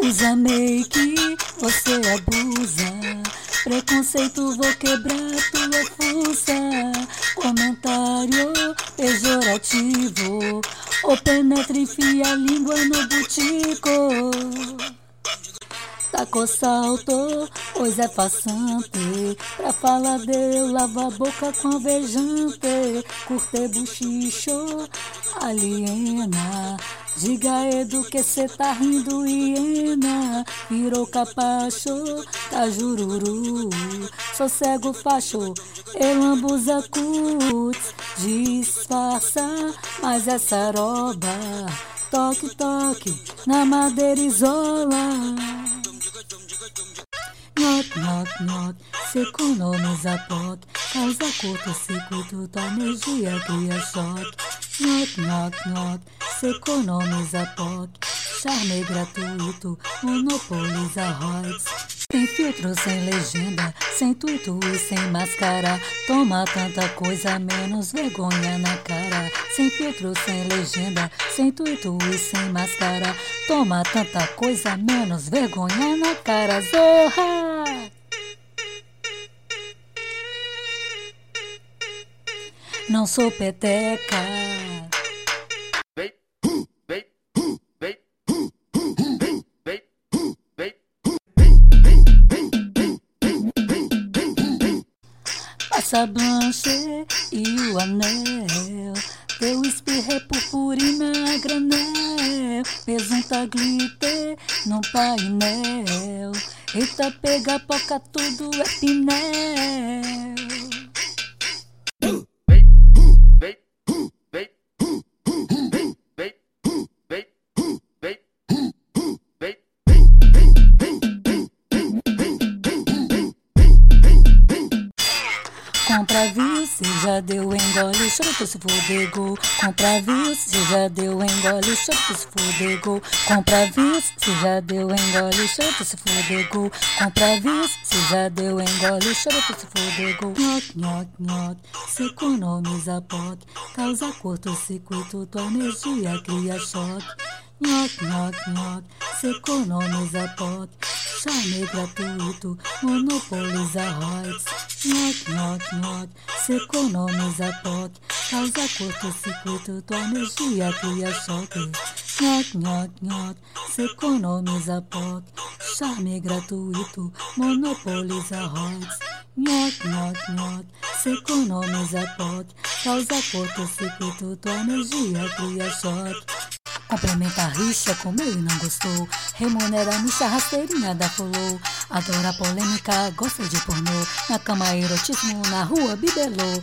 Usa make, você abusa. Preconceito, vou quebrar tua força. Comentário pejorativo. Ou penetra e fia a língua no butico. Tacou salto, pois é façante. Pra falar de lava a boca com alvejante. Curte buchicho, aliena. Diga Edu que cê tá rindo, hiena. Virou capacho, tá jururu. Sou cego facho, elambuza cuts. Disfarça, mas é saroba. Toque, toque, na madeira isola. Knock, knock, knock, se economiza POC, causa curto-circuito, tua energia cria choque. Knock, knock, knock, se economiza POC, charme gratuito, monopoliza royalties. Sem filtro, sem legenda, sem intuito e sem máscara. Toma tanta coisa, menos vergonha na cara. Sem filtro, sem legenda, sem intuito e sem máscara. Toma tanta coisa, menos vergonha na cara. Zorra! Não sou peteca. Passa blanche e o anel. Teu espirro é purpurina a granel. Pesunta glitter no painel. Eita, pega, poca, tudo é pinel. Choro se fodego. Compra viu, se já deu engole, choro se fodego. Compra viu, se já deu engole, choro se fodego. Compra viu, se já deu engole, choro se fodego. Nhoque, nhoque, nhoque, se economiza POC, causa curto-circuito, tua energia cria choque. Nhoque, nhoque, nhoque, se economiza POC, charme gratuito, monopoliza royalties. Nhoque, nhoque, nhoque, se economiza POC, causa curto-circuito, tua energia cria choque. Nhoque, nhoque, nhoque, se economiza POC, charme gratuito, monopoliza royalties. Nhoque, nhoque, nhoque, se economiza POC, causa curto-circuito, tua energia cria choque. Complementa a rixa, comeu e não gostou. Remunera a micha rasteirinha da follow. Adora polêmica, gosta de pornô. Na cama erotismo, na rua bibelô.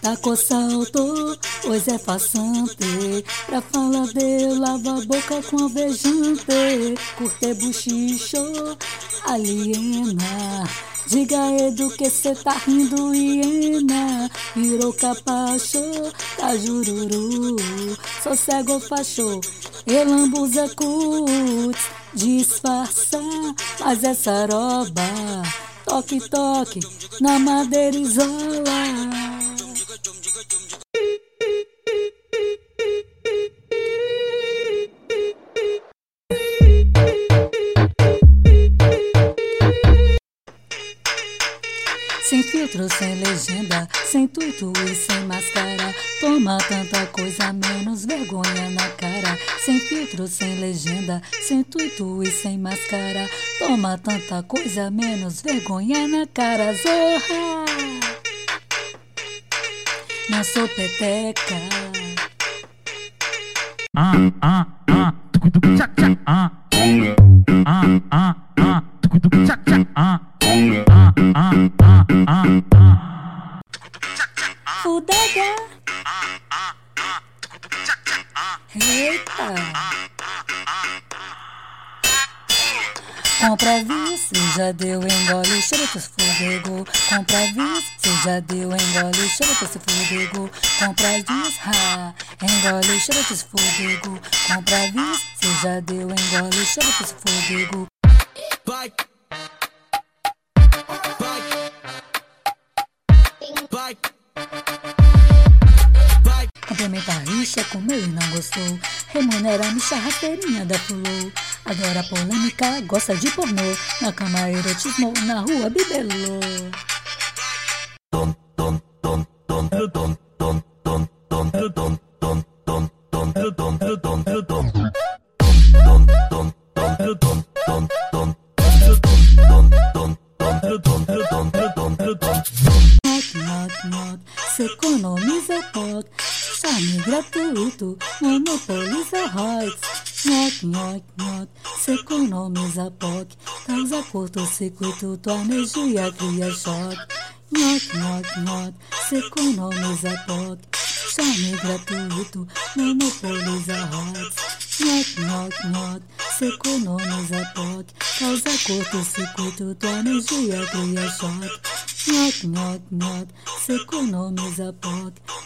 Taco salto, pois é façante. Pra falar de lava a boca com alvejante. Curte buchicho, aliena. Diga aí que cê tá rindo, hiena Virou capacho, tá jururu Sossego fachou, elambuza cuts Disfarça, mas é saroba. Toque, toque, na madeira isola. Filtro, sem legenda, sem intuito e sem máscara. Toma tanta coisa, menos vergonha na cara. Sem filtro, sem legenda, sem intuito e sem máscara. Toma tanta coisa, menos vergonha na cara. Zorra! Não sou ah, ah, ah, tucu tucu tchac tchac, ah, ah, ah, ah, tucu tucu tchac tchac, ah, longa. Fudega. Eita. Compra vice, já deu engole, cheiro que se fudego. Compra vice, já deu engole, cheiro que se fudego. Compra vice, ha, engole, cheiro que se fudego. Compra vice, já deu engole, cheiro que se fudego. Vai. Vai. Vai. Vai. Complementa a rixa com meu e não gostou. Remunera a rasteirinha da Fulô. Adora polêmica, gosta de pornô. Na cama erotismo, na rua bibelô. Se economiza POC. Charme gratuito, monopoliza rights. Knock, knock, knock, se economiza POC. Causa curto-circuito, tua energia cria choque. Knock, knock, knock, se economiza POC. Charme gratuito, monopoliza rights. Knock, knock, knock, se economiza POC. Causa curto-circuito, tua energia cria choque. Knock, knock, se economiza POC.